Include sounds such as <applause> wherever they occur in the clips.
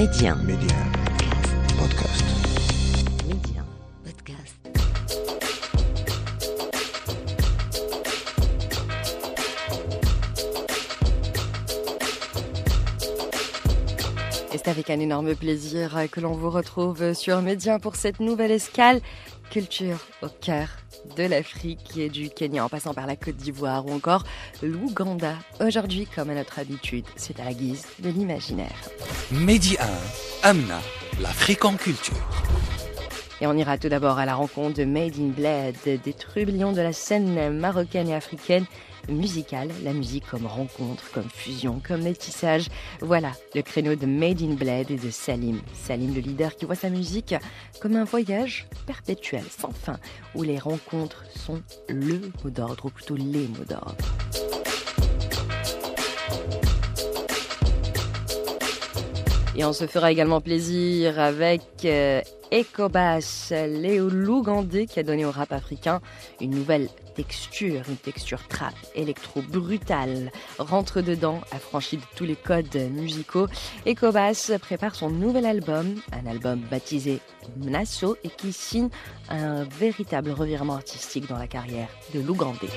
Média. Média. Podcast. Média. Podcast. Et c'est avec un énorme plaisir que l'on vous retrouve sur Média pour cette nouvelle escale culture au cœur de l'Afrique et du Kenya en passant par la Côte d'Ivoire ou encore l'Ouganda. Aujourd'hui, comme à notre habitude, c'est à la guise de l'imaginaire. Mehdi 1, Amna, l'Afrique en culture. Et on ira tout d'abord à la rencontre de Made in Bled, des trublions de la scène marocaine et africaine musicale, la musique comme rencontre, comme fusion, comme métissage. Voilà le créneau de Made in Bled et de Salim. Salim, le leader qui voit sa musique comme un voyage perpétuel, sans fin, où les rencontres sont le mot d'ordre, ou plutôt les mots d'ordre. Et on se fera également plaisir avec euh, Ecobass, Léo Lougandé, qui a donné au rap africain une nouvelle une texture trap, électro, brutale, rentre dedans, affranchie de tous les codes musicaux. Ecobass prépare son nouvel album, un album baptisé Mnasso et qui signe un véritable revirement artistique dans la carrière de Lougandé.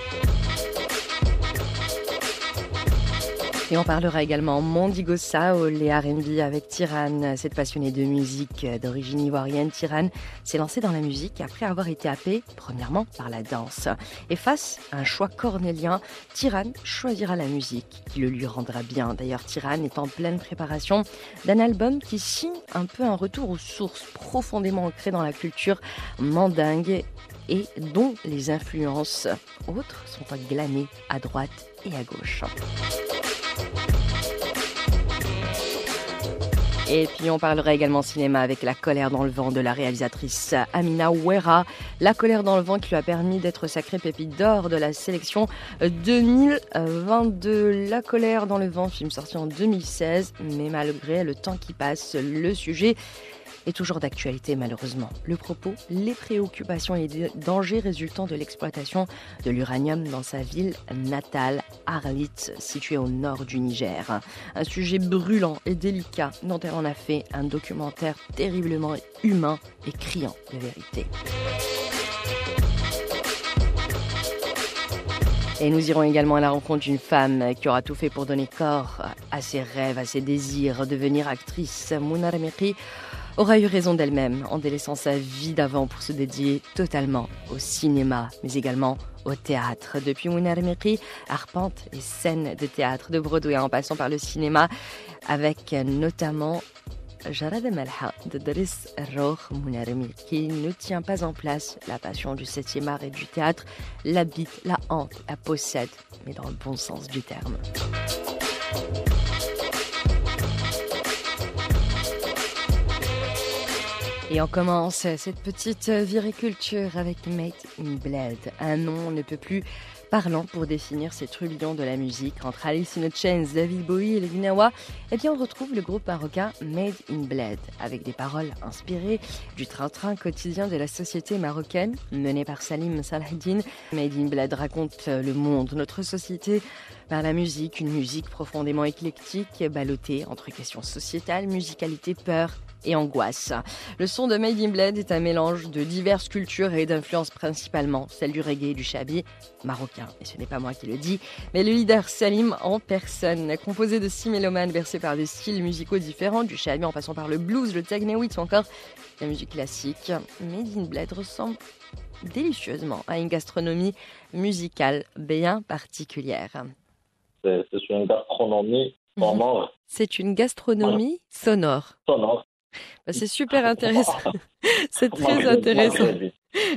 Et on parlera également Mondigo Soul et R&B avec Tiran. Cette passionnée de musique d'origine ivoirienne, Tiran s'est lancée dans la musique après avoir été happée, premièrement, par la danse. Et face à un choix cornélien, Tiran choisira la musique qui le lui rendra bien. D'ailleurs, Tiran est en pleine préparation d'un album qui signe un peu un retour aux sources profondément ancrées dans la culture mandingue et dont les influences autres sont glanées à droite et à gauche. Et puis on parlera également cinéma avec La colère dans le vent de la réalisatrice Amina Ouera. La colère dans le vent qui lui a permis d'être sacrée pépite d'or de la sélection 2022. La colère dans le vent, film sorti en 2016, mais malgré le temps qui passe, le sujet est toujours d'actualité malheureusement. Le propos, les préoccupations et les dangers résultant de l'exploitation de l'uranium dans sa ville natale, Arlit, située au nord du Niger. Un sujet brûlant et délicat dont elle en a fait un documentaire terriblement humain et criant de vérité. Et nous irons également à la rencontre d'une femme qui aura tout fait pour donner corps à ses rêves, à ses désirs, devenir actrice. Mouna Ramiri aura eu raison d'elle-même en délaissant sa vie d'avant pour se dédier totalement au cinéma, mais également au théâtre. Depuis Mouna Ramiri, arpente et scène de théâtre de Broadway en passant par le cinéma, avec notamment Jarad Malha de Doris Roch Mounarmi, qui ne tient pas en place la passion du 7e art et du théâtre, l'habite, la hante, la possède, mais dans le bon sens du terme. Et on commence cette petite viriculture avec Made in Bled. Un nom ne peut plus parlant pour définir ces trublions de la musique. Entre Alice in David Bowie et les Guinawa, eh bien on retrouve le groupe marocain Made in Bled, avec des paroles inspirées du train-train quotidien de la société marocaine, mené par Salim Salahdin. Made in Bled raconte le monde, notre société, par la musique, une musique profondément éclectique, ballottée entre questions sociétales, musicalité, peur et angoisse. Le son de Made in Bled est un mélange de diverses cultures et d'influences principalement celle du reggae et du shabi marocain. Et ce n'est pas moi qui le dis, mais le leader Salim en personne, composé de six mélomanes versés par des styles musicaux différents, du shabi en passant par le blues, le techno ou encore la musique classique. Made in Bled ressemble délicieusement à une gastronomie musicale bien particulière. C'est une gastronomie sonore. C'est une gastronomie sonore. Sonore. Bah, c'est <laughs> super intéressant. <laughs> c'est très intéressant.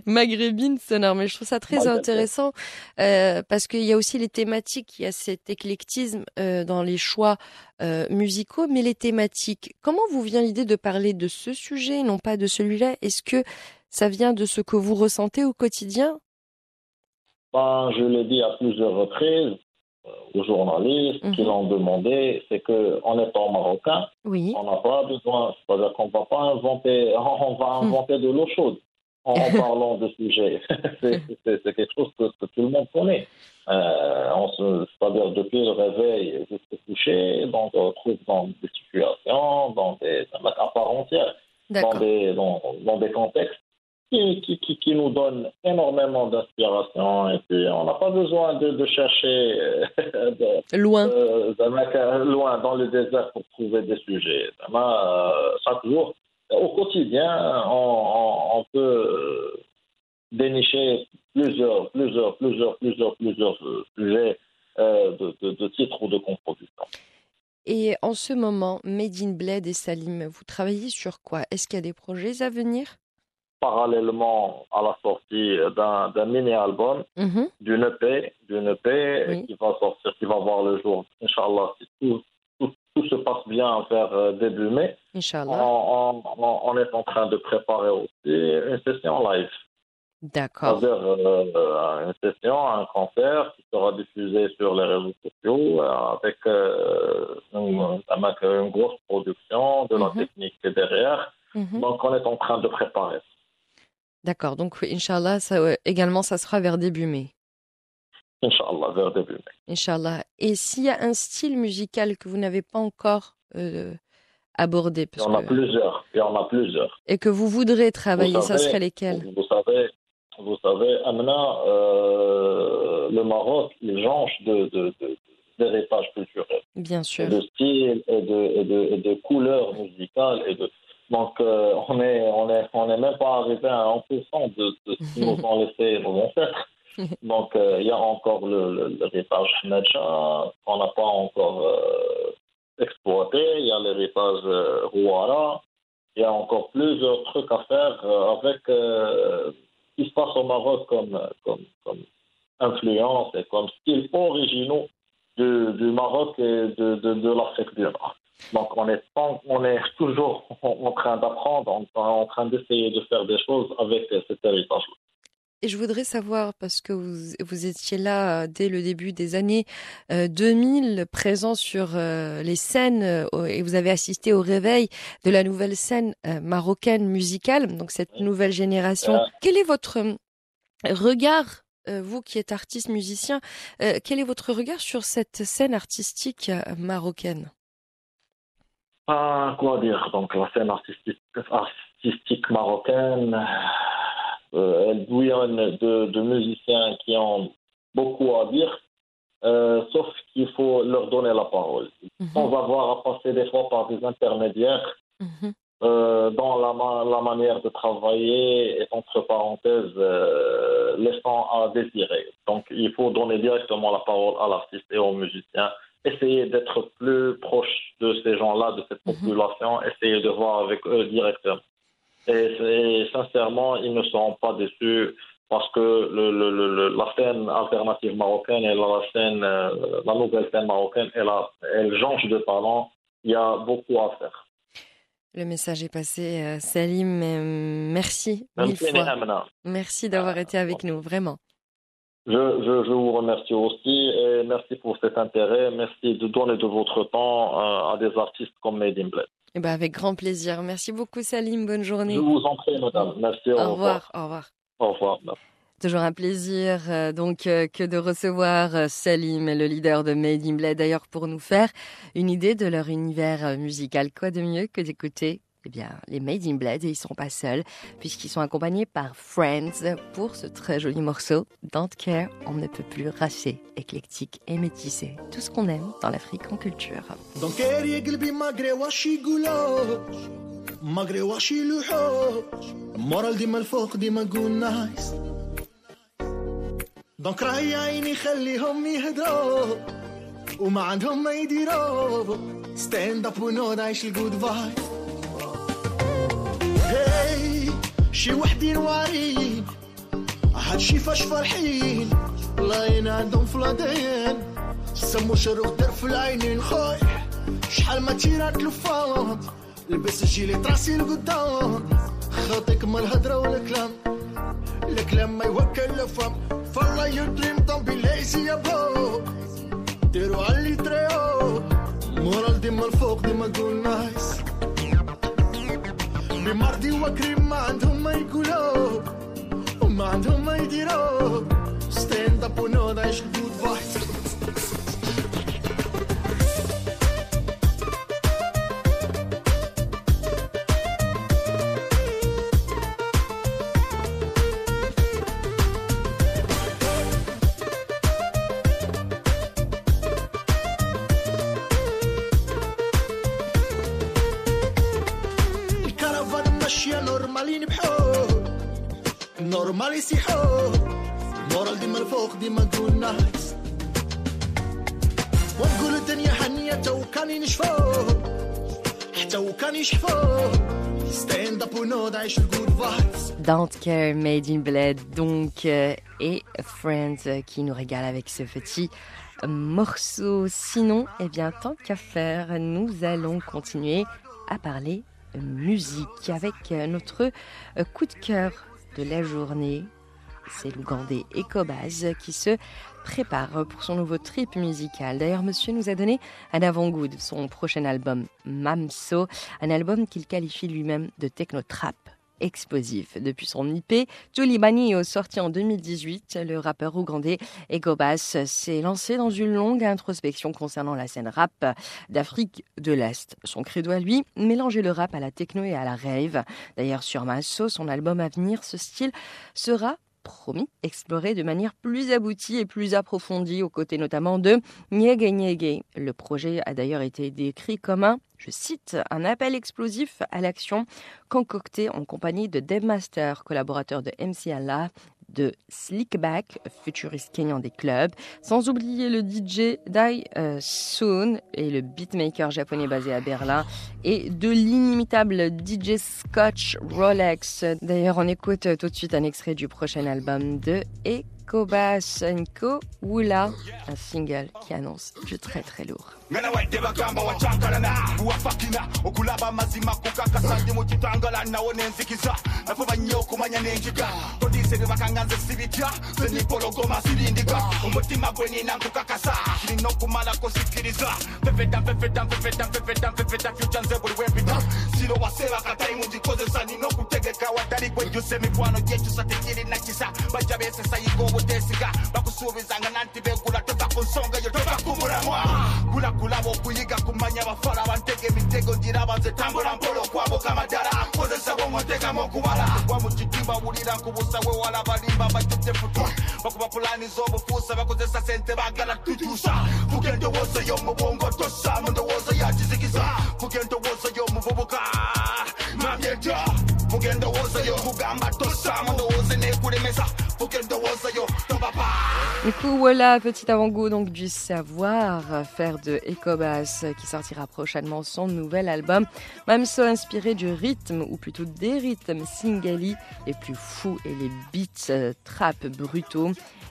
Maghrébine sonore, mais je trouve ça très intéressant euh, parce qu'il y a aussi les thématiques, il y a cet éclectisme euh, dans les choix euh, musicaux, mais les thématiques. Comment vous vient l'idée de parler de ce sujet, non pas de celui-là? Est-ce que ça vient de ce que vous ressentez au quotidien? Ben, Je l'ai dit à plusieurs reprises aux journalistes qui l'ont demandé, c'est que en étant marocain, Oui. on n'a pas besoin, c'est-à-dire qu'on va pas inventer, <laughs> on va inventer de l'eau chaude. en, <laughs> parlant de sujet. <laughs> c'est quelque chose que, tout le monde connaît. Euh, c'est-à-dire depuis le réveil jusqu'au coucher, donc on retrouve dans des situations, dans des à part entière, dans des, dans, dans des contextes qui, qui, qui, nous donnent énormément d'inspiration et puis on n'a pas besoin de, de chercher <laughs> de, loin. loin dans le désert pour trouver des sujets. Euh, chaque jour, au quotidien, on, on, peut euh, dénicher plusieurs, plusieurs, plusieurs, plusieurs, plusieurs euh, sujets de titres ou de compositions. Et en ce moment, Made in Bled et Salim, vous travaillez sur quoi? Est-ce qu'il y a des projets à venir? Parallèlement à la sortie d'un mini-album, mhm. d'une EP, d'une EP qui va sortir, qui va voir le jour, Inch'Allah, si tout, tout, se passe bien vers euh, début mai. On, on, est en train de préparer aussi une session live. D'accord. C'est-à-dire euh, une session, un concert qui sera diffusé sur les réseaux sociaux euh, avec, une, grosse production, de la mhm. technique derrière. Mhm. Donc, on est en train de préparer D'accord, donc Inch'Allah, ça, également, ça sera vers début mai. Inch'Allah, vers début mai. Inch'Allah. Et s'il y a un style musical que vous n'avez pas encore euh, abordé parce Il y en a plusieurs. Il y en a plusieurs. Et que vous voudrez travailler, ça serait lesquels? Vous savez, vous savez Amna, euh, le Maroc, il change de, de, d'héritage culturel. Bien sûr. De style et de, et de, et de couleurs musicales et de donc, euh, on n'est on est, on est même pas arrivé à 1% de, de ce qu'ils nous ont laissé nos ancêtres. <laughs> Donc, euh, il y a encore le, le, l'héritage qu'on n'a pas encore euh, exploité. Il y a l'héritage Rouara. Il y a encore plusieurs trucs à faire avec ce qui se passe au Maroc comme, comme, comme influence et comme style originaux du, du Maroc et de, de, de l'Afrique du Nord. Donc on est, on est toujours en train d'apprendre, en train d'essayer de faire des choses avec cet héritage. Et je voudrais savoir, parce que vous, vous, étiez là euh, dès le début des années 2000, euh, présent sur euh, les scènes, et vous avez assisté au réveil de la nouvelle scène marocaine musicale, donc cette nouvelle génération. Quel est votre regard, vous qui êtes artiste musicien, quel est votre regard sur cette scène artistique marocaine? Ah, quoi dire Donc la scène artistique, artistique marocaine, euh, elle bouillonne de, de, musiciens qui ont beaucoup à dire, euh, sauf qu'il faut leur donner la parole. Mhm. On va voir à passer des fois par des intermédiaires mhm. euh, dans la, la, manière de travailler est entre parenthèses euh, laissant à désirer. Donc il faut donner directement la parole à l'artiste et aux musiciens essayer d'être plus proche de ces gens-là, de cette mhm. population, essayer de voir avec eux directement. Et, sincèrement, ils ne seront pas déçus parce que le, le, la scène alternative marocaine et la scène, euh, la nouvelle scène marocaine, elle, elle change de talent. Il y a beaucoup à faire. Le message est passé, euh, Salim. Merci mille fois. Merci d'avoir été avec nous, vraiment. Je, je, vous remercie aussi et merci pour cet intérêt. Merci de donner de votre temps euh, à, des artistes comme Made in Bled. Eh ben avec grand plaisir. Merci beaucoup Salim. Bonne journée. Je vous en prie, madame. Merci. Au, revoir. Au revoir. Au revoir. Toujours un plaisir euh, donc euh, que de recevoir Salim, le leader de Made in Bled, d'ailleurs pour nous faire une idée de leur univers musical. Quoi de mieux que d'écouter eh bien, les Made in Bled, et ils sont pas seuls, puisqu'ils sont accompagnés par Friends pour ce très joli morceau. Don't care, on ne peut plus racher, éclectique et métissé. Tout ce qu'on aime dans l'Afrique en culture. دونك راهي عيني خليهم يهدروا وما عندهم ما يديروا ستاند اب ونود عيش الجود فايب شي وحدين وارين هادشي فاش فرحين. لاين عندهم فلادين سمو شروق در في العينين خوي شحال ما تيرات لفام لبس الجيلي تراسي لقدام خاطيك ما الهضرة والكلام. الكلام ما يوكل الفم فالله يو دريم دون بي ليزي يا بو ديرو علي تريو مورال ديما الفوق ديما قول نايس. بمرضي وكريم ما عندهم ما يقولوا ما عندهم ما يديروا ستاند اب ونوض عيش الجود فايت تو كان ينشفوه حتى وكان يشحفوه ستاند اب ونوض عيش الجود فايبس Don't Care Made in Bled donc euh, et Friends euh, qui nous régale avec ce petit euh, morceau. Sinon, eh bien tant qu'à faire, nous allons continuer à parler euh, musique avec euh, notre euh, coup de cœur de la journée. c'est l'Ougandais Ekobaz qui se prépare pour son nouveau trip musical. D'ailleurs, monsieur nous a donné un avant-goût de son prochain album Mamso, un album qu'il qualifie lui-même de techno-trap explosif. Depuis son IP, Tulibani, sorti en 2018, le rappeur ougandais Egobas s'est lancé dans une longue introspection concernant la scène rap d'Afrique de l'Est. Son credo à lui, mélanger le rap à la techno et à la rave. D'ailleurs, sur Masso, son album à venir, ce style sera promis exploré de manière plus aboutie et plus approfondie, aux côtés notamment de Nyege Nyege. Le projet a d'ailleurs été décrit comme un, je cite, un appel explosif à l'action concocté en compagnie de Dave Master, collaborateur de MC Allah, de Slickback, futuriste kenyan des clubs, sans oublier le DJ Dai euh, Soon et le beatmaker japonais basé à Berlin, et de l'inimitable DJ Scotch Rolex. D'ailleurs, on écoute tout de suite un extrait du prochain album de Ekobas Nko Wula, un single qui annonce du très très lourd. Ngana wadde bagamba wacankalana wafakina okulaba amazima kukakasa ndi mukitangala nawo nenzikiza nafuba nnyo okumanya nenjiga todiise bye bakanga nze sibitya. Ze nipologoma sirindiga omutima gwe nina nkukakasa. Kirina okumalako sikkiriza mpepeta mpepeta mpepeta mpepeta mpepeta fyuca nze buli wempita siro waseeba katayimu ngikozesa nina okutegeka waddali gwejjusa emikwano gyekyusa tekirina kisa bajja beesesayiga obuteesiga bakusuubizanga nanti begula tova ku nsonga yo tova ku mulamwa gula kulaba okuyiga kumanya abafala bantega emitego ngiraba nze tambula mpola okwabuka amadala kozesa bwomwotegamu okubala gwa mu kitimba wulira nkubusa wewala balimba bajjudde futwa bakuba pulani z'obufuusa bakozesa sente bagala tukyusa fuga endowooza y'omu bwongo tossa mu ndowooza ya kizikiza fuga endowooza y'omuvubuka mamyetya fuga endowooza yo kugamba tossa mu ndowooza nekulemesa fuga endowooza yo tobapa Du coup, voilà, petit avant-goût donc du savoir faire de Ecobas qui sortira prochainement son nouvel album. Même ça inspiré du rythme, ou plutôt des rythmes singali les plus fous et les beats euh, trap brutaux.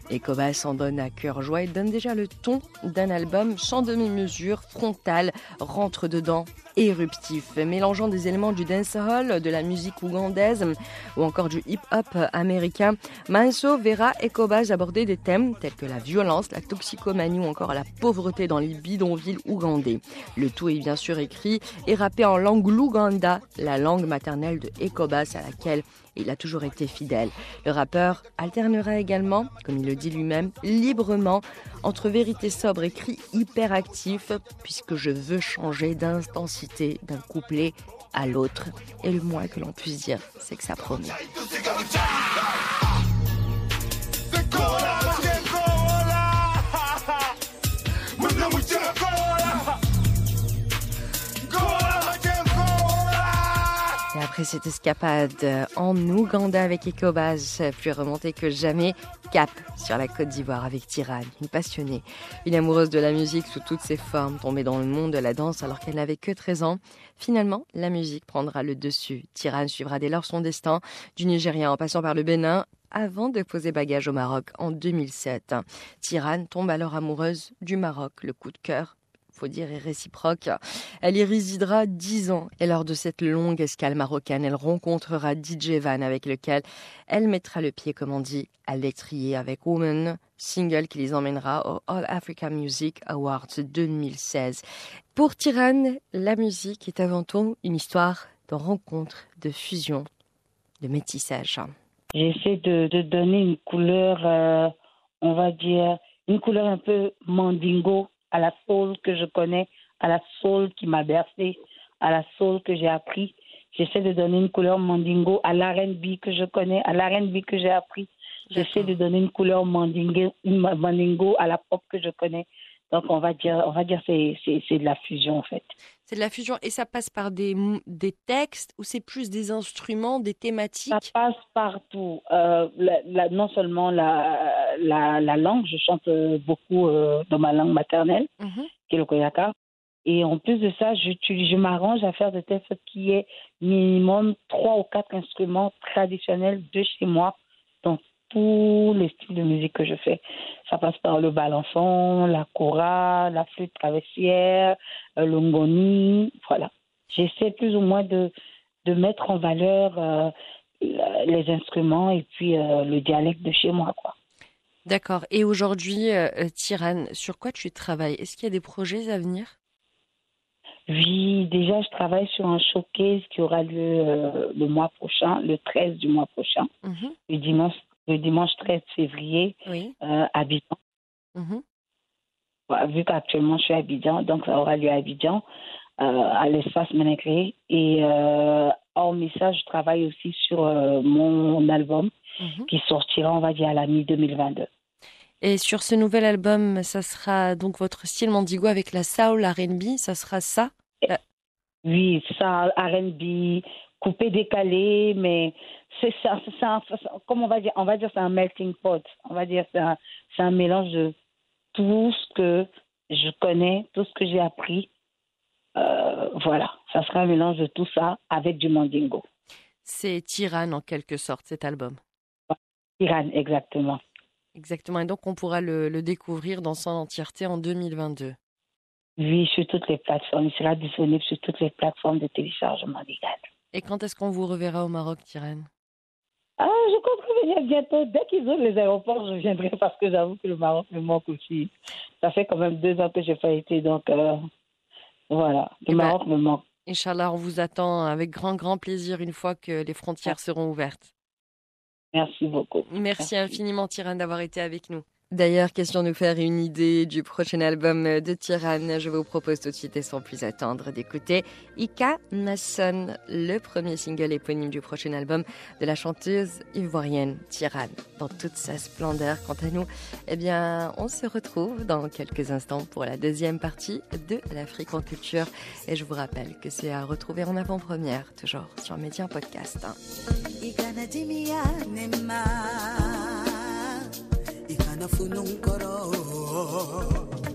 Ecobas en donne à cœur joie et donne déjà le ton d'un album sans demi-mesure, frontal, rentre dedans, éruptif, mélangeant des éléments du dancehall, de la musique ougandaise ou encore du hip-hop américain. Manso verra Ecobas aborder des thèmes tels que la violence, la toxicomanie ou encore la pauvreté dans les bidonvilles ougandais. Le tout est bien sûr écrit et rappé en langue l'Ouganda, la langue maternelle de Ecobas à laquelle il a toujours été fidèle. Le rappeur alternera également, comme il le dit lui-même, librement entre vérité sobre et cri hyperactif, puisque je veux changer d'intensité d'un couplet à l'autre. Et le moins que l'on puisse dire, c'est que ça promet. Après cette escapade en Ouganda avec Ecobaz, plus remontée que jamais, cap sur la Côte d'Ivoire avec Tirane, une passionnée, une amoureuse de la musique sous toutes ses formes, tombée dans le monde de la danse alors qu'elle n'avait que 13 ans. Finalement, la musique prendra le dessus. Tirane suivra dès lors son destin, du Nigeria en passant par le Bénin, avant de poser bagage au Maroc en 2007. Tirane tombe alors amoureuse du Maroc, le coup de cœur faut dire, est réciproque. Elle y résidera dix ans et lors de cette longue escale marocaine, elle rencontrera DJ Van avec lequel elle mettra le pied, comme on dit, à l'étrier avec Woman, single qui les emmènera au All Africa Music Awards 2016. Pour Tirane, la musique est avant tout une histoire de rencontre, de fusion, de métissage. J'essaie de, de donner une couleur, euh, on va dire, une couleur un peu mandingo à la soul que je connais, à la soul qui m'a bercé, à la soul que j'ai appris. J'essaie de donner une couleur mandingo à l'R&B que je connais, à l'R&B que j'ai appris. J'essaie de donner une couleur mandingo, mandingo à la pop que je connais. Donc on va dire, on va dire c'est c'est c'est de la fusion en fait. C'est de la fusion et ça passe par des, des textes ou c'est plus des instruments, des Ça thématiques? passe partout. Euh, la- la- non seulement la, la, la langue, je chante euh, beaucoup euh, dans ma langue maternelle, Mhm. qui est le koyaka. Et en plus de ça, j'utilise- je m'arrange à faire de telle sorte qu'il y ait minimum trois ou quatre instruments traditionnels de chez moi dans tous les styles de musique que je fais. Ça passe par le balançon, la kora, la flûte traversière, euh, le ngoni, voilà. J'essaie plus ou moins de, de mettre en valeur euh, les instruments et puis euh, le dialecte de chez moi, quoi. D'accord. Et aujourd'hui, euh, Tirane, sur quoi tu travailles? Est-ce qu'il y a des projets à venir? Oui, déjà, je travaille sur un showcase qui aura lieu euh, le mois prochain, le 13 du mois prochain, Mhm. le dimanche, le dimanche 13 février Oui. euh, à Abidjan. Mhm. Voilà, vu qu'actuellement je suis à Abidjan, donc ça aura lieu à Abidjan, euh, à l'espace Ménégré. Et euh, hormis ça, je travaille aussi sur euh, mon album Mhm. qui sortira, on va dire, à la mi-2022. Et sur ce nouvel album, ça sera donc votre style Mandigo avec la soul R&B, ça sera ça? Oui, ça, R&B, coupé, décalé, mais c'est ça, c'est ça, comme on va dire, on va dire c'est un melting pot. On va dire c'est un, c'est un mélange de tout ce que je connais, tout ce que j'ai appris. Euh, voilà, ça sera un mélange de tout ça avec du mandingo. C'est Tirane en quelque sorte, cet album. Iran, exactement. Exactement. Et donc, on pourra le, le découvrir dans son entièreté en 2022. Oui, sur toutes les plateformes. Il sera disponible sur toutes les plateformes de téléchargement légal. Et quand est-ce qu'on vous reverra au Maroc, Tirane? Ah, je compte revenir bientôt. Dès qu'ils ouvrent les aéroports, je viendrai <laughs> parce que j'avoue que le Maroc me manque aussi. Ça fait quand même deux ans que j'ai pas été, donc euh, voilà. Le Eh ben, Maroc me manque. Inch'Allah, on vous attend avec grand, grand plaisir une fois que les frontières seront ouvertes. Merci beaucoup. Merci infiniment, Tirane, d'avoir été avec nous. D'ailleurs, question de nous faire une idée du prochain album de Tirane, je vous propose tout de suite et sans plus attendre d'écouter Ika Nasson, le premier single éponyme du prochain album de la chanteuse ivoirienne Tirane, dans toute sa splendeur. Quant à nous, eh bien, on se retrouve dans quelques instants pour la deuxième partie de l'Afrique en culture. Et je vous rappelle que c'est à retrouver en avant-première, toujours sur Média Podcast. anafuna un coro.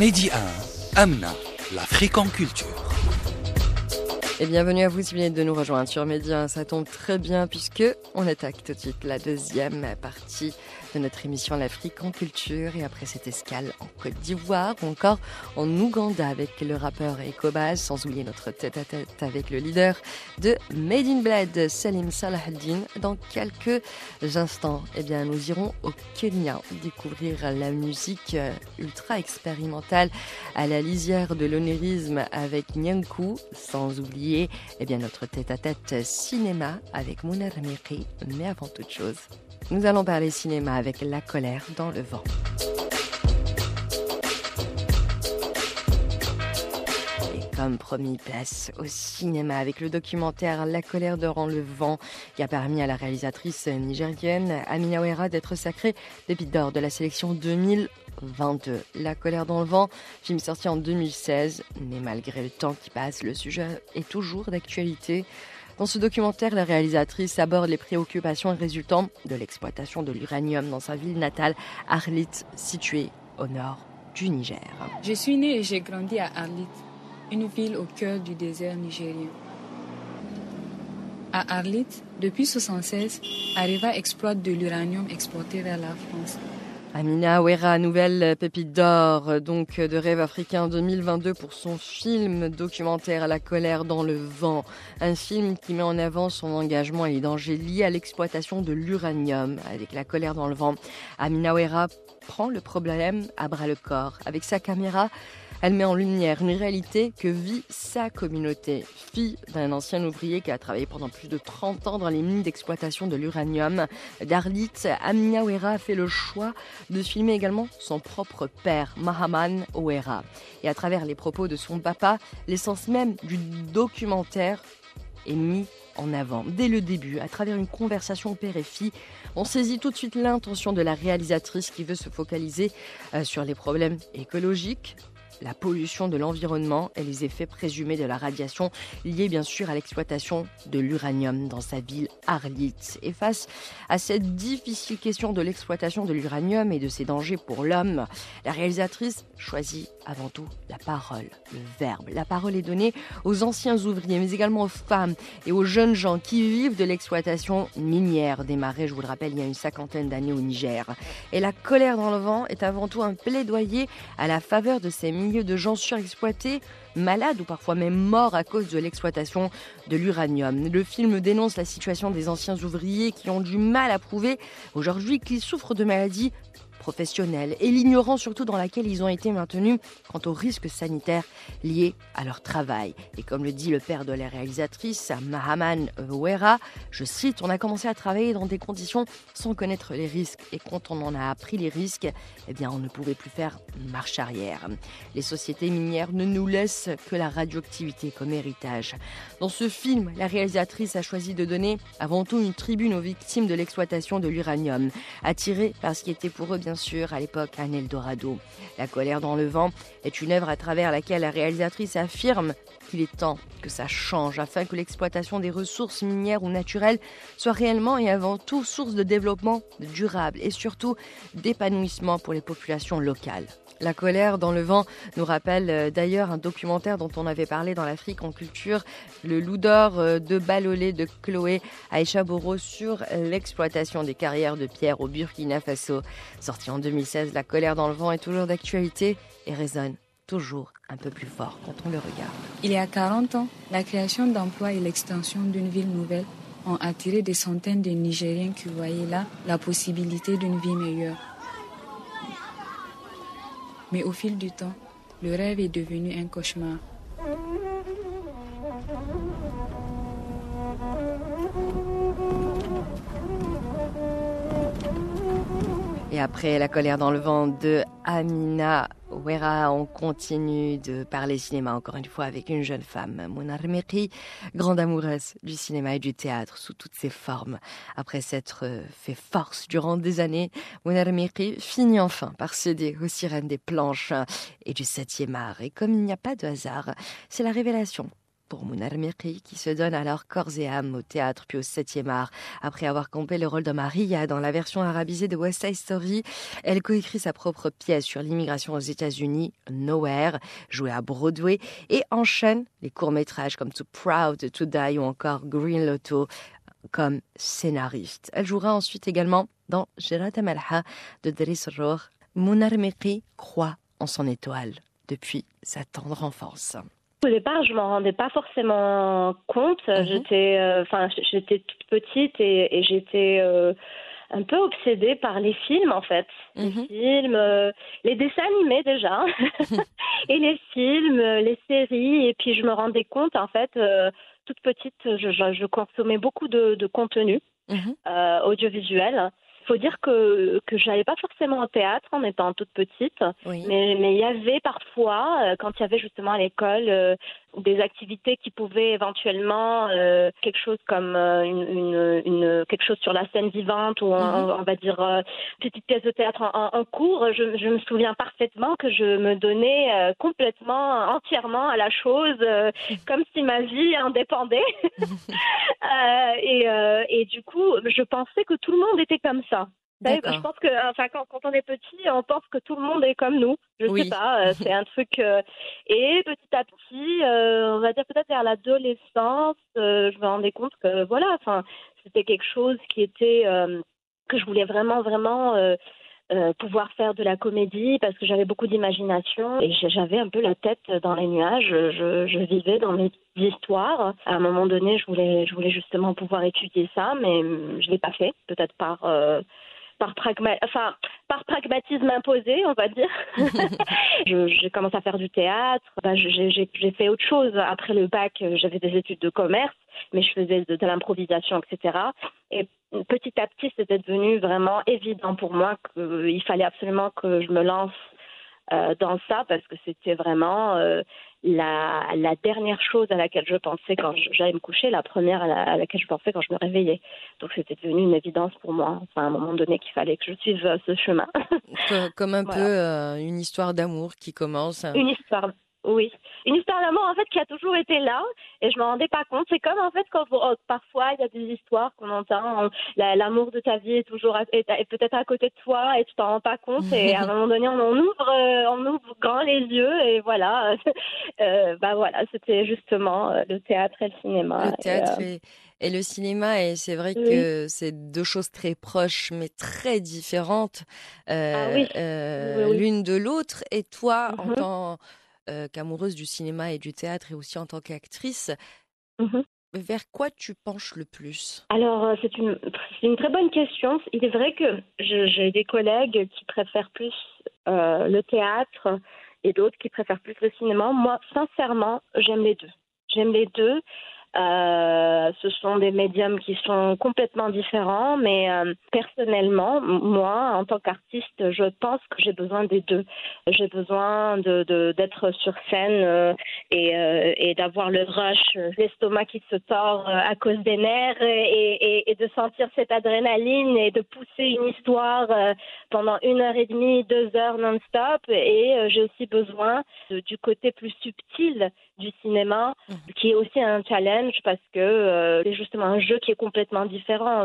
Medi 1, Amna, l'Afrique en culture. Et bienvenue à vous si de nous rejoindre sur Média. Ça tombe très bien puisque on attaque tout de suite la deuxième partie de notre émission L'Afrique en culture et après cette escale en Côte d'Ivoire ou encore en Ouganda avec le rappeur Ekobaz, sans oublier notre tête-à-tête avec le leader de Made in Bled, Salim Salahaddin. Dans quelques instants, eh bien, nous irons au Kenya découvrir la musique euh, ultra expérimentale à la lisière de l'onérisme avec Nyanku, sans oublier eh bien, notre tête-à-tête cinéma avec Mounar Miri. Mais avant toute chose, nous allons parler cinéma avec La colère dans le vent. Et comme promis, place au cinéma avec le documentaire La colère dans le vent qui a permis à la réalisatrice nigérienne Amina Ouera d'être sacrée pépite d'or de la sélection 2022. La colère dans le vent, film sorti en 2016, mais malgré le temps qui passe, le sujet est toujours d'actualité. Dans ce documentaire, la réalisatrice aborde les préoccupations résultant de l'exploitation de l'uranium dans sa ville natale, Arlit, située au nord du Niger. Je suis née et j'ai grandi à Arlit, une ville au cœur du désert nigérien. À Arlit, depuis 1976, Areva exploite de l'uranium exporté vers la France. Amina Ouera, nouvelle pépite d'or donc de Rêve africain 2022 pour son film documentaire La colère dans le vent. Un film qui met en avant son engagement et les dangers liés à l'exploitation de l'uranium avec La colère dans le vent. Amina Ouera prend le problème à bras le corps. Avec sa caméra, elle met en lumière une réalité que vit sa communauté. Fille d'un ancien ouvrier qui a travaillé pendant plus de 30 ans dans les mines d'exploitation de l'uranium d'Arlit, Amina Ouera a fait le choix de filmer également son propre père, Mahaman Ouera. Et à travers les propos de son papa, l'essence même du documentaire est mise en avant. Dès le début, à travers une conversation père et fille, on saisit tout de suite l'intention de la réalisatrice qui veut se focaliser euh, sur les problèmes écologiques, la pollution de l'environnement et les effets présumés de la radiation liés bien sûr à l'exploitation de l'uranium dans sa ville Arlit. Et face à cette difficile question de l'exploitation de l'uranium et de ses dangers pour l'homme, la réalisatrice choisit avant tout la parole, le verbe. La parole est donnée aux anciens ouvriers, mais également aux femmes et aux jeunes gens qui vivent de l'exploitation minière démarrée, je vous le rappelle, il y a une cinquantaine d'années au Niger. Et la colère dans le vent est avant tout un plaidoyer à la faveur de ces de gens surexploités, malades ou parfois même morts à cause de l'exploitation de l'uranium. Le film dénonce la situation des anciens ouvriers qui ont du mal à prouver aujourd'hui qu'ils souffrent de maladies professionnelle et l'ignorance surtout dans laquelle ils ont été maintenus quant aux risques sanitaires liés à leur travail. Et comme le dit le père de la réalisatrice, Mahaman Ouera, je cite, on a commencé à travailler dans des conditions sans connaître les risques et quand on en a appris les risques, eh bien on ne pouvait plus faire marche arrière. Les sociétés minières ne nous laissent que la radioactivité comme héritage. Dans ce film, la réalisatrice a choisi de donner avant tout une tribune aux victimes de l'exploitation de l'uranium, attirées par ce qui était pour eux bien bien sûr, à l'époque un Eldorado. La colère dans le vent est une œuvre à travers laquelle la réalisatrice affirme qu'il est temps que ça change afin que l'exploitation des ressources minières ou naturelles soit réellement et avant tout source de développement durable et surtout d'épanouissement pour les populations locales. La colère dans le vent nous rappelle euh, d'ailleurs un documentaire dont on avait parlé dans l'Afrique en culture, Le loup d'or euh, de Balolé de Chloé Aïcha Boro sur l'exploitation des carrières de pierre au Burkina Faso. Sorti en 2016, La colère dans le vent est toujours d'actualité et résonne toujours un peu plus fort quand on le regarde. Il y a 40 ans, la création d'emplois et l'extension d'une ville nouvelle ont attiré des centaines de Nigériens qui voyaient là la possibilité d'une vie meilleure. Mais au fil du temps, le rêve est devenu un cauchemar. Et après La colère dans le vent de Amina Ouera, on continue de parler cinéma encore une fois avec une jeune femme, Mona Mekri, grande amoureuse du cinéma et du théâtre sous toutes ses formes. Après s'être fait force durant des années, Mona Mekri finit enfin par céder aux sirènes des planches et du septième art. Et comme il n'y a pas de hasard, c'est la révélation pour Mounar Mirki, qui se donne alors corps et âme au théâtre puis au 7e art. Après avoir campé le rôle de Maria dans la version arabisée de West Side Story, elle coécrit sa propre pièce sur l'immigration aux États-Unis, Nowhere, jouée à Broadway, et enchaîne les courts-métrages comme Too Proud to Die ou encore Green Lotto comme scénariste. Elle jouera ensuite également dans Gérard Amalha de Driss Rohr. Mounar Mirki croit en son étoile depuis sa tendre enfance. Au départ, je m'en rendais pas forcément compte. J'étais, euh, enfin, j'étais toute petite et, et j'étais euh, un peu obsédée par les films en fait, les films, euh, les dessins animés déjà, <laughs> et les films, les séries. Et puis je me rendais compte en fait, toute petite, je, je, je, consommais beaucoup de, de contenu audiovisuel faut dire que que j'allais pas forcément au théâtre en étant toute petite, oui. mais mais il y avait parfois euh, quand il y avait justement à l'école euh, des activités qui pouvaient éventuellement euh, quelque chose comme euh, une, une, une, quelque chose sur la scène vivante ou on, -hmm. on va dire euh, petite pièce de théâtre en, cours. Je, je, me souviens parfaitement que je me donnais euh, complètement entièrement à la chose <laughs> comme si ma vie en dépendait. <laughs> <laughs> et, et du coup, je pensais que tout le monde était comme ça. Je pense que, enfin, quand, quand, on est petit, on pense que tout le monde est comme nous. Je oui. sais pas, euh, <laughs> c'est un truc. Euh, et petit à petit, euh, on va dire peut-être vers l'adolescence, je me rendais compte que voilà, enfin, c'était quelque chose qui était que je voulais vraiment, vraiment. pouvoir faire de la comédie parce que j'avais beaucoup d'imagination et j'avais un peu la tête dans les nuages. Je, je, vivais dans mes histoires. À un moment donné, je voulais, je voulais justement pouvoir étudier ça, mais je l'ai pas fait, peut-être par par, pragma enfin, par pragmatisme imposé, on va dire. <laughs> j'ai commencé à faire du théâtre. Ben, j'ai fait autre chose. Après le bac, j'avais des études de commerce, mais je faisais de, de l'improvisation, etc. Et petit à petit, c'était devenu vraiment évident pour moi qu'il fallait absolument que je me lance euh, dans ça parce que c'était vraiment euh, la, la, dernière chose à laquelle je pensais quand j'allais me coucher, la première à, la, à, laquelle je pensais quand je me réveillais. Donc c'était devenu une évidence pour moi, enfin, à un moment donné qu'il fallait que je suive euh, ce chemin. Comme un <laughs> voilà. peu euh, une histoire d'amour qui commence. Une histoire, oui, une histoire d'amour en fait qui a toujours été là et je m'en rendais pas compte. C'est comme en fait quand oh, parfois il y a des histoires qu'on entend, l'amour de ta vie est toujours est, est peut-être à côté de toi et tu t'en rends pas compte et à un moment donné on, on ouvre euh, on ouvre grand les yeux et voilà <laughs> euh, bah voilà c'était justement euh, le théâtre et le cinéma. Le théâtre et, et... Et le cinéma, et c'est vrai que c'est deux choses très proches mais très différentes ah oui. oui, l'une de l'autre. Et toi, en tant euh, qu'amoureuse du cinéma et du théâtre et aussi en tant qu'actrice, -hmm. vers quoi tu penches le plus? Alors, euh, c'est une, une très bonne question. Il est vrai que j'ai des collègues qui préfèrent plus euh, le théâtre et d'autres qui préfèrent plus le cinéma. Moi, sincèrement, j'aime les deux. J'aime les deux. Euh, ce sont des médiums qui sont complètement différents, mais euh, personnellement, moi, en tant qu'artiste, je pense que j'ai besoin des deux. J'ai besoin de- d'être sur scène euh, et, et d'avoir le rush, l'estomac qui se tord à cause des nerfs et, et- et de sentir cette adrénaline et de pousser une histoire pendant une heure et demie, deux heures non-stop. Et j'ai aussi besoin de- du côté plus subtil du cinéma, qui est aussi un challenge parce que euh, c'est justement un jeu qui est complètement différent.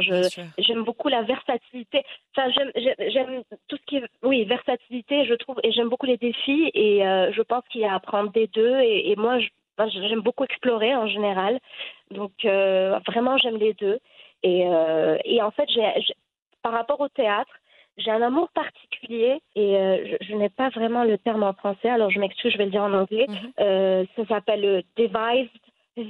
J'aime beaucoup la versatilité. Enfin, j'aime- tout ce qui est, oui, versatilité, je trouve, et j'aime beaucoup les défis. Et euh, je pense qu'il y a à apprendre des deux. Et, et moi, j'aime beaucoup explorer en général. Donc, euh, vraiment, j'aime les deux. Et, euh, et en fait, par rapport au théâtre, j'ai un amour particulier et euh, je, je n'ai pas vraiment le terme en français, alors je m'excuse, je vais le dire en anglais. Euh, ça s'appelle le devised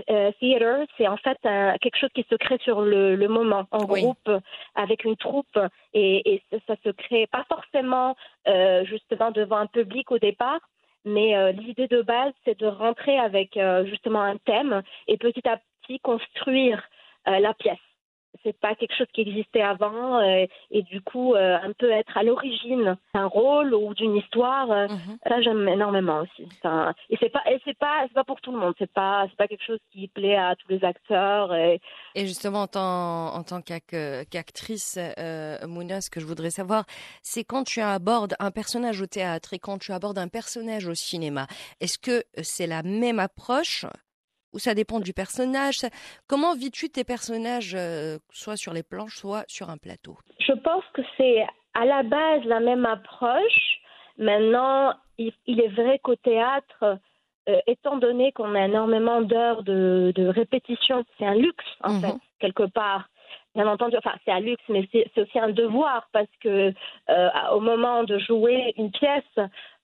euh, theater. C'est en fait un- quelque chose qui se crée sur le, le moment, en groupe, avec une troupe. Et, et ça, ça se crée pas forcément euh, justement devant un public au départ, mais euh, l'idée de base, c'est de rentrer avec euh, justement un thème et petit à petit construire euh, la pièce. C'est pas quelque chose qui existait avant euh, et du coup euh, un peu être à l'origine d'un rôle ou d'une histoire. euh, Ça j'aime énormément aussi. Ça- et c'est pas et c'est pas c'est pas pour tout le monde. C'est pas c'est pas quelque chose qui plaît à tous les acteurs. Et, Et justement, en tant, en tant qu'ac- qu'actrice, Mouna, ce que je voudrais savoir, c'est quand tu abordes un personnage au théâtre et quand tu abordes un personnage au cinéma, est-ce que c'est la même approche ou ça dépend du personnage Ça- Comment vis-tu tes personnages, euh, soit sur les planches, soit sur un plateau? Je pense que c'est à la base la même approche. Maintenant, il, il est vrai qu'au théâtre, euh, étant donné qu'on a énormément d'heures de, de répétition, c'est un luxe en fait, quelque part. Bien entendu, enfin c'est un luxe, mais c'est c'est aussi un devoir parce que euh, au moment de jouer une pièce,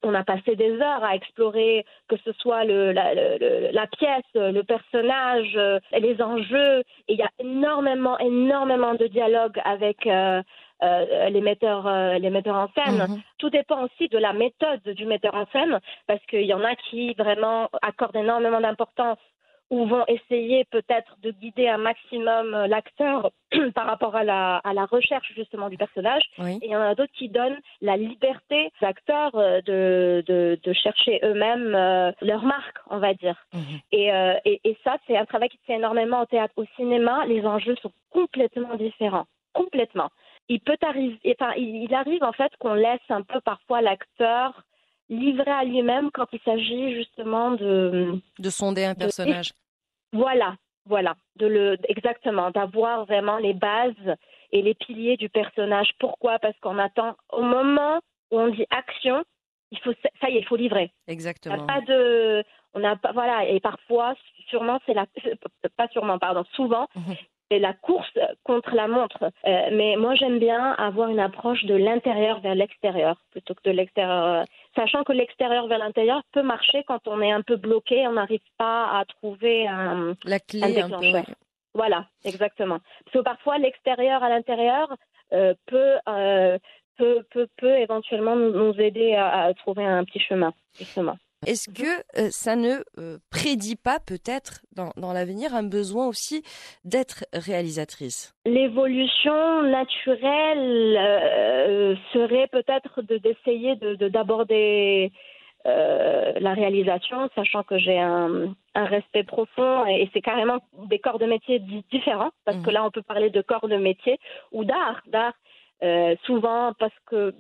on a passé des heures à explorer que ce soit le, la, le- la pièce, le personnage, euh, les enjeux. Et il y a énormément, énormément de dialogue avec euh, euh, les metteurs, euh, les metteurs en scène. Tout dépend aussi de la méthode du metteur en scène, parce qu'il y en a qui vraiment accordent énormément d'importance ou vont essayer peut-être de guider un maximum euh, l'acteur <clears throat> par rapport à la, à la recherche justement du personnage. Oui. Et il y en a d'autres qui donnent la liberté aux acteurs euh, de, de, de chercher eux-mêmes euh, leur marque, on va dire. Et, euh, et, et ça, c'est un travail qui se fait énormément au théâtre. Au cinéma, les enjeux sont complètement différents. Complètement. Il peut arriver, enfin, il, il arrive en fait qu'on laisse un peu parfois l'acteur livré à lui-même quand il s'agit justement de De sonder un de- personnage. Voilà, voilà, de le exactement, d'avoir vraiment les bases et les piliers du personnage. Pourquoi? Parce qu'on attend au moment où on dit action, il faut ça y est, il faut livrer. Exactement. a pas de, on n'a pas voilà et parfois sûrement c'est la pas sûrement pardon souvent c'est la course contre la montre. Euh, mais moi j'aime bien avoir une approche de l'intérieur vers l'extérieur plutôt que de l'extérieur, euh, sachant que l'extérieur vers l'intérieur peut marcher quand on est un peu bloqué, on n'arrive pas à trouver un La un clé un peu. Voilà, exactement. Parce que parfois, l'extérieur à l'intérieur euh, peut, euh, peut, peut, peut éventuellement nous, nous aider à, à trouver un petit chemin, justement. Est-ce que euh, ça ne euh, prédit pas peut-être dans, dans l'avenir un besoin aussi d'être réalisatrice? L'évolution naturelle euh, serait peut-être de- d'essayer de, de- d'aborder la réalisation, sachant que j'ai un, un respect profond et, c'est carrément des corps de métier di- différents, parce que là on peut parler de corps de métier ou d'art, d'art souvent parce que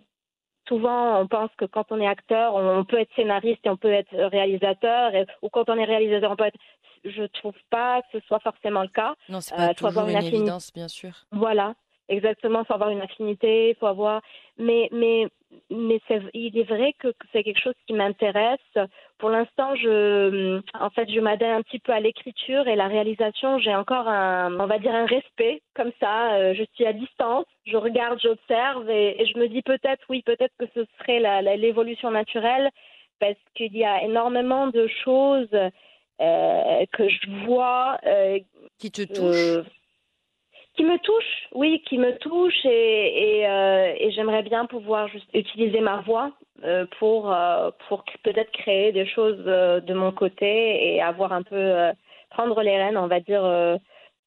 souvent on pense que quand on est acteur, on, peut être scénariste et on peut être réalisateur, et- ou quand on est réalisateur, on peut être. Je trouve pas que ce soit forcément le cas. Non, c'est Euh, pas faut avoir toujours une affinité- évidence, bien sûr. voilà, exactement. Il faut avoir une affinité, il faut avoir. Mais, mais, mais il est vrai que, c'est quelque chose qui m'intéresse. Pour l'instant, je, en fait, je m'adhère un petit peu à l'écriture et la réalisation. J'ai encore un, on va dire, un respect comme ça. Euh, je suis à distance, je regarde, j'observe et, et je me dis peut-être, oui, peut-être que ce serait l'évolution naturelle parce qu'il y a énormément de choses euh, que je vois euh, qui te touchent. Qui me touchent, oui, qui me touchent et, et, euh, et j'aimerais bien pouvoir juste utiliser ma voix euh, pour, euh, pour peut-être créer des choses de mon côté et avoir un peu, prendre les rênes, on va dire,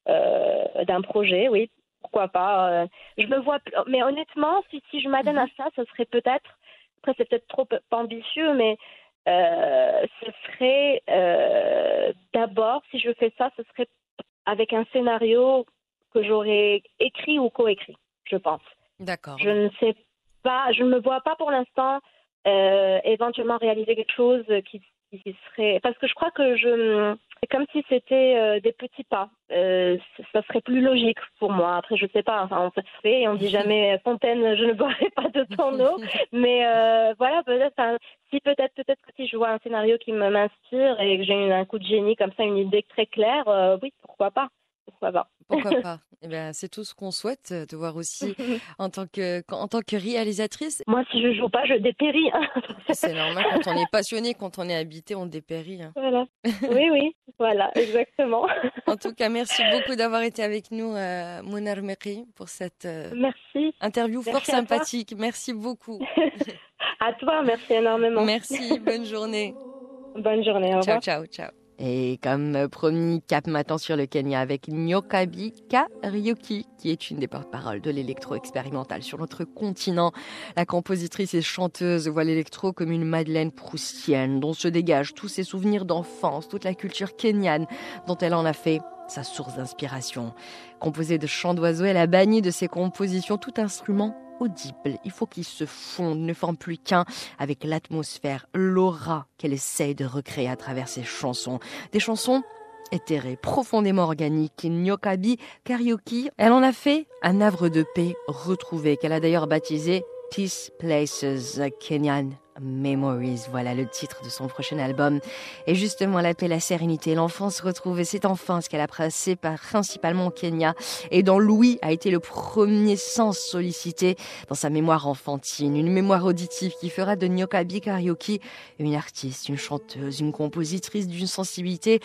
d'un projet, oui, pourquoi pas. je me vois, mais honnêtement, si, si je m'adonne à ça, ce serait peut-être, après c'est peut-être trop ambitieux, mais ce serait d'abord, si je fais ça, ce serait avec un scénario que j'aurais écrit ou coécrit, je pense. D'accord. Je ne sais pas, je ne me vois pas pour l'instant euh, éventuellement réaliser quelque chose qui, qui serait. Parce que je crois que je. C'est comme si c'était euh, des petits pas. Euh, ça serait plus logique pour moi. Après, je sais pas. Enfin, on se fait et on dit jamais Fontaine, je ne <laughs> boirai pas de ton eau. <laughs> Mais voilà, peut-être. enfin, si peut-être, peut-être que si je vois un scénario qui me m'inspire et que j'ai un coup de génie comme ça, une idée très claire, oui, pourquoi pas. Pourquoi pas. <laughs> Pourquoi pas? Eh bien, c'est tout ce qu'on souhaite, euh, de voir aussi en tant que, en tant que réalisatrice. Moi, si je joue pas, je dépéris. hein. C'est normal, quand on est passionné, quand on est habité, on dépérit. hein. Voilà. Oui, oui. Voilà, exactement. <laughs> En tout cas, merci beaucoup d'avoir été avec nous, euh, Mekri, pour cette euh, Merci. interview fort Merci toi. sympathique. Merci beaucoup. <laughs> À toi, merci énormément. Merci, bonne journée. Bonne journée, au Ciao, revoir. ciao, ciao. Et comme promis, cap maintenant sur le Kenya avec Nyokabi Karaoke, qui est une des porte-paroles de l'électro expérimental sur notre continent. La compositrice et chanteuse voit l'électro comme une Madeleine proustienne dont se dégagent tous ses souvenirs d'enfance, toute la culture kenyane dont elle en a fait sa source d'inspiration. Composée de chants d'oiseaux, elle a banni de ses compositions tout instrument audible. Il faut qu'il se fonde, ne forme plus qu'un avec l'atmosphère, l'aura qu'elle essaye de recréer à travers ses chansons. Des chansons éthérées, profondément organiques, Nyokabi Karaoke. Elle en a fait un havre de paix retrouvé, qu'elle a d'ailleurs baptisé Peace Places Kenyan Memories. Voilà le titre de son prochain album. Et justement, la paix, la sérénité, l'enfance retrouvée, c'est enfin ce qu'elle a passé par, principalement au Kenya et dont Louis a été le premier sens sollicité dans sa mémoire enfantine, une mémoire auditive qui fera de Nyokabi Karaoke une artiste, une chanteuse, une compositrice d'une sensibilité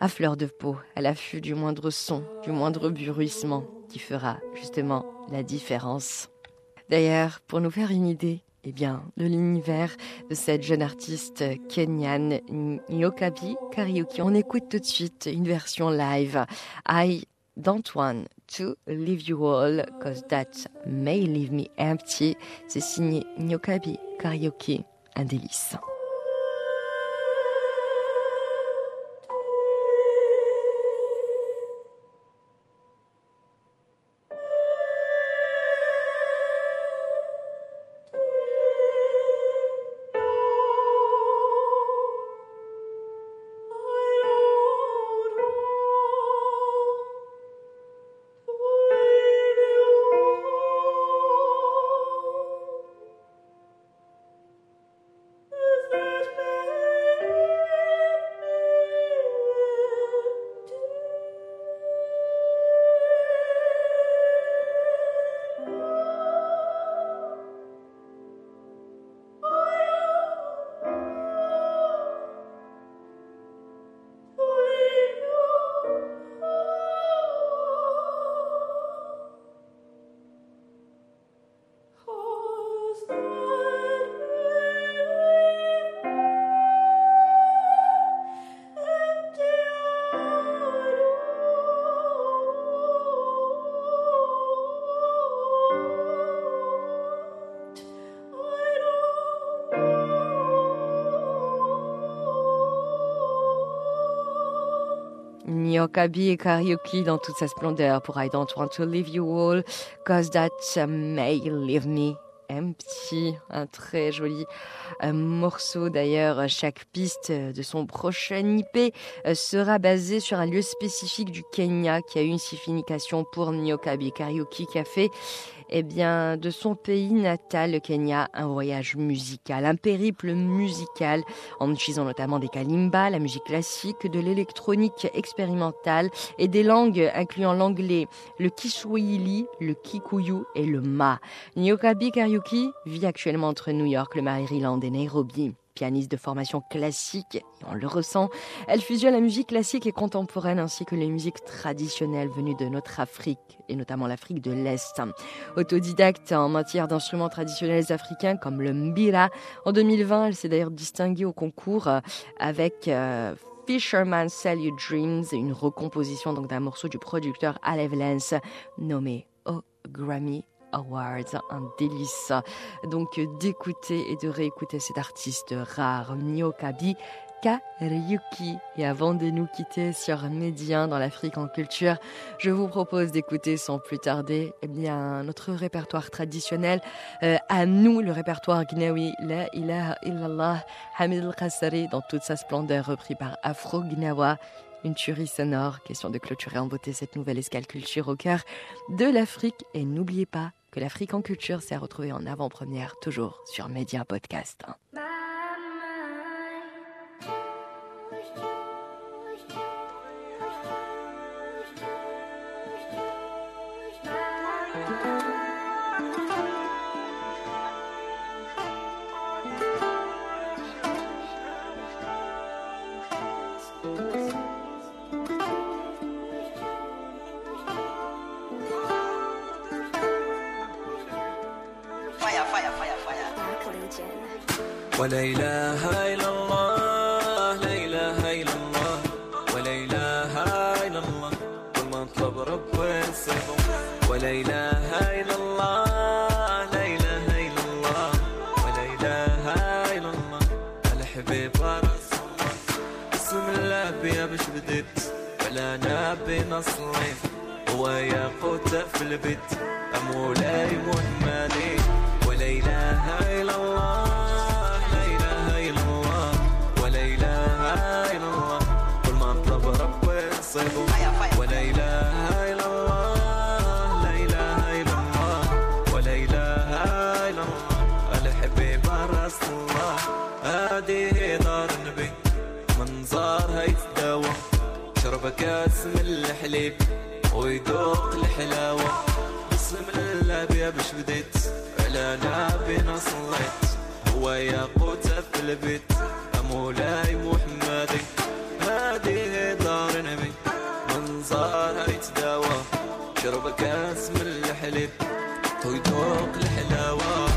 à fleur de peau, à l'affût du moindre son, du moindre bruissement, qui fera justement la différence. D'ailleurs, pour nous faire une idée, eh bien, de l'univers de cette jeune artiste kenyane Nyokabi Karaoke, on écoute tout de suite une version live. I don't want to leave you all, cause that may leave me empty. C'est signé Nyokabi Karaoke, un délice. Nyokabi et karaoke dans toute sa splendeur pour I don't want to leave you all, cause that may leave me empty. Un très joli euh, morceau d'ailleurs. Chaque piste de son prochain IP euh, sera basée sur un lieu spécifique du Kenya qui a eu une signification pour Nyokabi Karaoke qui a fait eh bien, de son pays natal, le Kenya, un voyage musical, un périple musical, en utilisant notamment des kalimbas, la musique classique, de l'électronique expérimentale et des langues incluant l'anglais, le Kiswahili, le Kikuyu et le Ma. Nyokabi Karaoke vit actuellement entre New York, le Maryland et Nairobi. Pianiste de formation classique, on le ressent, elle fusionne la musique classique et contemporaine ainsi que les musiques traditionnelles venues de notre Afrique, et notamment l'Afrique de l'Est. Autodidacte en matière d'instruments traditionnels africains comme le mbira, en 2020, elle s'est d'ailleurs distinguée au concours euh, avec euh, Fisherman Sell You Dreams, une recomposition d'un morceau du producteur Alev Lance nommé au Grammy Awards, un délice. Donc d'écouter et de réécouter cet artiste rare, Nyokabi Karyuki. Et avant de nous quitter sur Médien dans l'Afrique en culture, je vous propose d'écouter sans plus tarder eh bien, notre répertoire traditionnel. Euh, à nous, le répertoire gnawi, La ilaha illallah, Hamid al-Qassari dans toute sa splendeur, repris par Afro Gnawa. Une tuerie sonore, question de clôturer en beauté cette nouvelle escale culture au cœur de l'Afrique. Et n'oubliez pas que l'Afrique en culture s'est retrouvée en avant-première, toujours sur Média Podcast. ولا إله إلا الله لا إله إلا الله ولا إله إلا الله. والمطلب رب السبب ولا إله إلا الله لا إله إلا الله ولا إله إلا الله. الحبيب رسول الله بسم الله بيا بش بديت ولا نبي نصلي هو ياقوت في البيت. أمولاي محمدي كاس من الحليب ويذوق الحلاوة. بسم الله بيا بش بديت على نبينا صليت. هو ياقوت في البيت مولاي محمدي هذه دار نبي منظرها يتداوى شرب كاس من الحليب ويذوق الحلاوة.